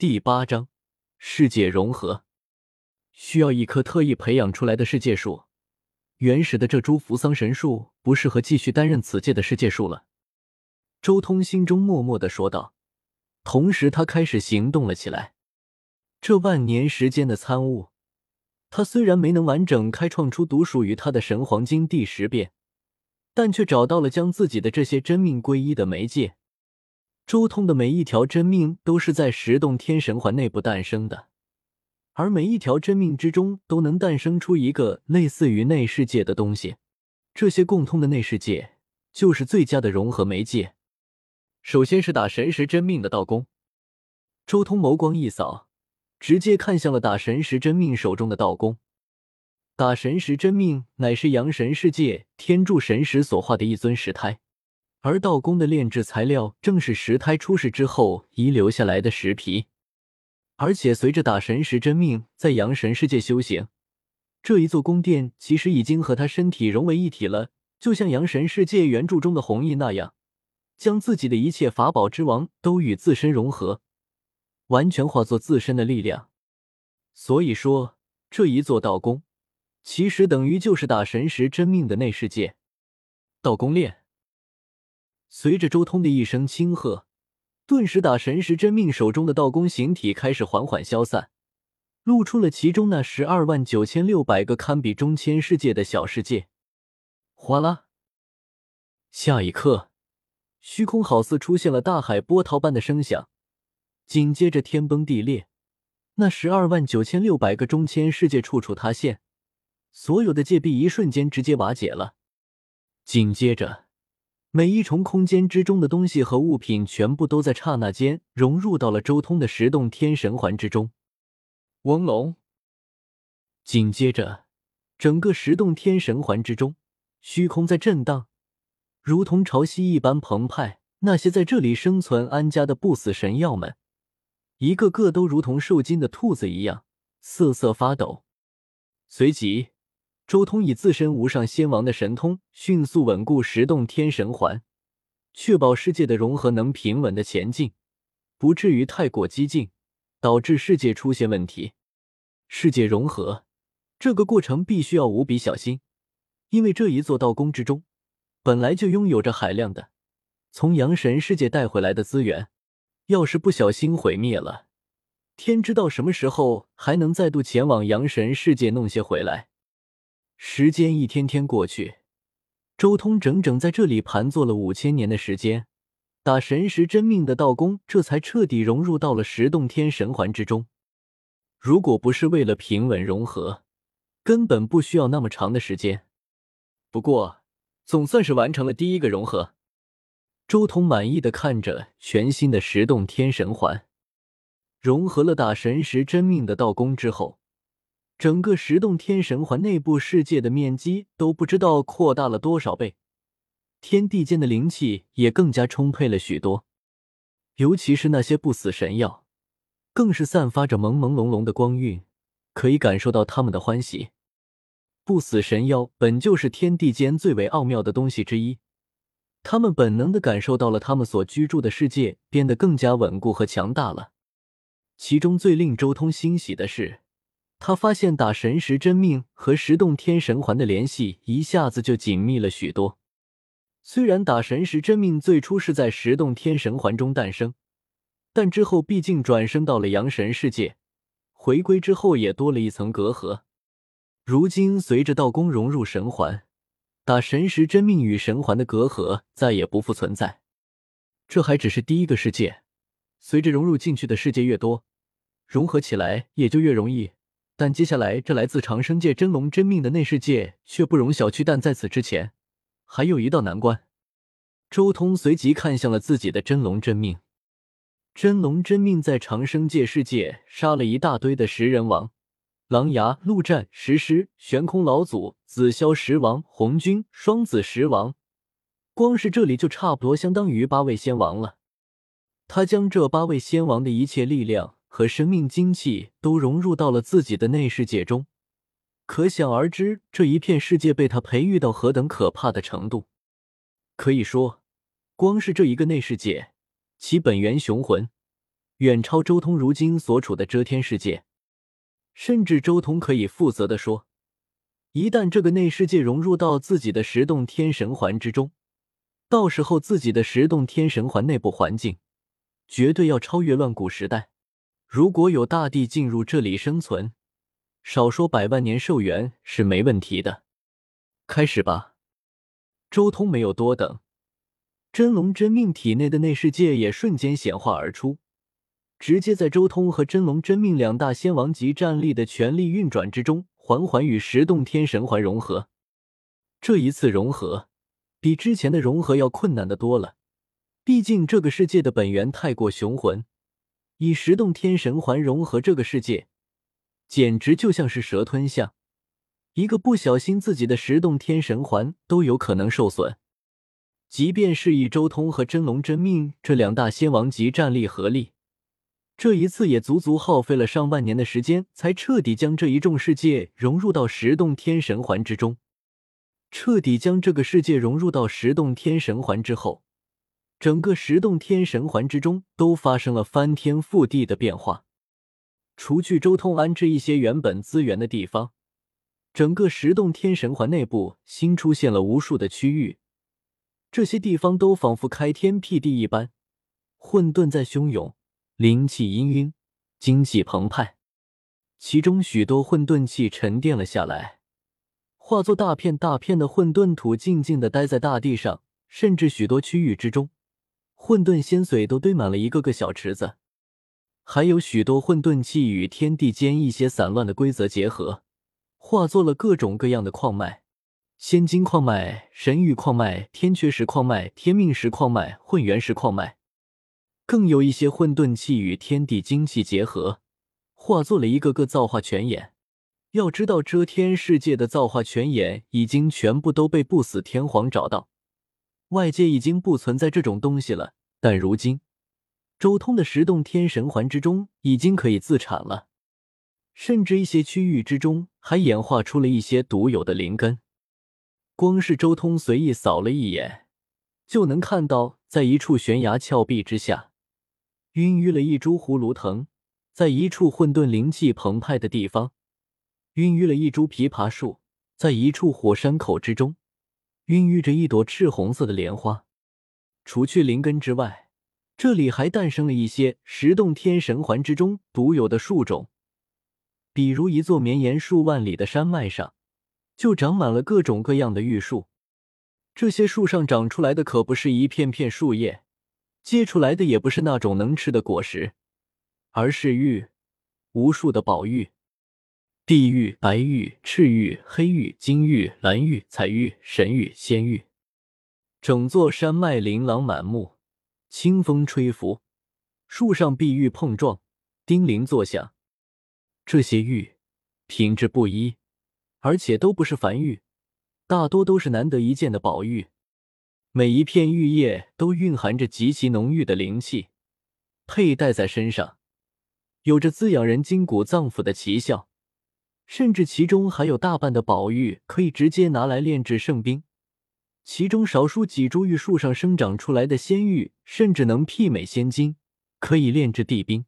第八章世界融合，需要一棵特意培养出来的世界树。原始的这株扶桑神树不适合继续担任此界的世界树了。周通心中默默的说道，同时他开始行动了起来。这万年时间的参悟，他虽然没能完整开创出独属于他的神黄金第十变，但却找到了将自己的这些真命归一的媒介。周通的每一条真命都是在十洞天神环内部诞生的，而每一条真命之中都能诞生出一个类似于内世界的东西。这些共通的内世界就是最佳的融合媒介。首先是打神石真命的道功，周通眸光一扫，直接看向了打神石真命手中的道功。打神石真命乃是阳神世界天柱神石所化的一尊石胎。而道宫的炼制材料正是石胎出世之后遗留下来的石皮，而且随着打神石真命在阳神世界修行，这一座宫殿其实已经和他身体融为一体了，就像阳神世界原著中的红衣那样，将自己的一切法宝之王都与自身融合，完全化作自身的力量。所以说，这一座道宫其实等于就是打神石真命的内世界，道宫炼。随着周通的一声轻喝，顿时打神石真命手中的道宫形体开始缓缓消散，露出了其中那十二万九千六百个堪比中千世界的小世界。哗啦！下一刻，虚空好似出现了大海波涛般的声响，紧接着天崩地裂，那十二万九千六百个中千世界处处塌陷，所有的界壁一瞬间直接瓦解了。紧接着。每一重空间之中的东西和物品，全部都在刹那间融入到了周通的十洞天神环之中。嗡龙！紧接着，整个十洞天神环之中，虚空在震荡，如同潮汐一般澎湃。那些在这里生存安家的不死神药们，一个个都如同受惊的兔子一样瑟瑟发抖。随即。周通以自身无上仙王的神通，迅速稳固十洞天神环，确保世界的融合能平稳的前进，不至于太过激进，导致世界出现问题。世界融合这个过程必须要无比小心，因为这一座道宫之中本来就拥有着海量的从阳神世界带回来的资源，要是不小心毁灭了，天知道什么时候还能再度前往阳神世界弄些回来。时间一天天过去，周通整整在这里盘坐了五千年的时间，打神石真命的道功这才彻底融入到了十洞天神环之中。如果不是为了平稳融合，根本不需要那么长的时间。不过，总算是完成了第一个融合。周通满意的看着全新的十洞天神环，融合了打神石真命的道功之后。整个十洞天神环内部世界的面积都不知道扩大了多少倍，天地间的灵气也更加充沛了许多，尤其是那些不死神药，更是散发着朦朦胧胧的光晕，可以感受到他们的欢喜。不死神药本就是天地间最为奥妙的东西之一，他们本能的感受到了他们所居住的世界变得更加稳固和强大了。其中最令周通欣喜的是。他发现打神石真命和十洞天神环的联系一下子就紧密了许多。虽然打神石真命最初是在十洞天神环中诞生，但之后毕竟转生到了阳神世界，回归之后也多了一层隔阂。如今随着道宫融入神环，打神石真命与神环的隔阂再也不复存在。这还只是第一个世界，随着融入进去的世界越多，融合起来也就越容易。但接下来，这来自长生界真龙真命的内世界却不容小觑。但在此之前，还有一道难关。周通随即看向了自己的真龙真命。真龙真命在长生界世界杀了一大堆的食人王、狼牙、陆战、石狮、悬空老祖、紫霄石王、红军、双子石王，光是这里就差不多相当于八位仙王了。他将这八位仙王的一切力量。和生命精气都融入到了自己的内世界中，可想而知，这一片世界被他培育到何等可怕的程度。可以说，光是这一个内世界，其本源雄浑远超周通如今所处的遮天世界。甚至周通可以负责的说，一旦这个内世界融入到自己的十洞天神环之中，到时候自己的十洞天神环内部环境绝对要超越乱古时代。如果有大帝进入这里生存，少说百万年寿元是没问题的。开始吧。周通没有多等，真龙真命体内的内世界也瞬间显化而出。直接在周通和真龙真命两大仙王级战力的全力运转之中，缓缓与十洞天神环融合。这一次融合，比之前的融合要困难的多了。毕竟这个世界的本源太过雄浑，以十洞天神环融合这个世界，简直就像是蛇吞象，一个不小心，自己的十洞天神环都有可能受损。即便是以周通和真龙真命这两大仙王级战力合力。这一次也足足耗费了上万年的时间，才彻底将这一众世界融入到十洞天神环之中。彻底将这个世界融入到十洞天神环之后，整个十洞天神环之中都发生了翻天覆地的变化。除去周通安置一些原本资源的地方，整个十洞天神环内部新出现了无数的区域，这些地方都仿佛开天辟地一般，混沌在汹涌。灵气氤氲，精气澎湃，其中许多混沌气沉淀了下来，化作大片大片的混沌土，静静的待在大地上。甚至许多区域之中，混沌仙髓都堆满了一个个小池子，还有许多混沌气与天地间一些散乱的规则结合，化作了各种各样的矿脉：仙金矿脉、神域矿脉、天缺石矿脉、天命石矿脉、混元石矿脉。更有一些混沌气与天地精气结合，化作了一个个造化泉眼。要知道，遮天世界的造化泉眼已经全部都被不死天皇找到，外界已经不存在这种东西了。但如今，周通的十洞天神环之中已经可以自产了，甚至一些区域之中还演化出了一些独有的灵根。光是周通随意扫了一眼，就能看到，在一处悬崖峭壁之下。孕育了一株葫芦藤，在一处混沌灵气澎湃的地方；孕育了一株枇杷树，在一处火山口之中；孕育着一朵赤红色的莲花。除去灵根之外，这里还诞生了一些十洞天神环之中独有的树种，比如一座绵延数万里的山脉上，就长满了各种各样的玉树。这些树上长出来的可不是一片片树叶。结出来的也不是那种能吃的果实，而是玉，无数的宝玉，地玉、白玉、赤玉、黑玉、金玉、蓝玉、彩玉、神玉、仙玉，整座山脉琳琅满目，清风吹拂，树上碧玉碰撞，叮铃作响。这些玉品质不一，而且都不是凡玉，大多都是难得一见的宝玉。每一片玉叶都蕴含着极其浓郁的灵气，佩戴在身上，有着滋养人筋骨脏腑的奇效。甚至其中还有大半的宝玉可以直接拿来炼制圣兵。其中少数几株玉树上生长出来的仙玉，甚至能媲美仙金，可以炼制地兵。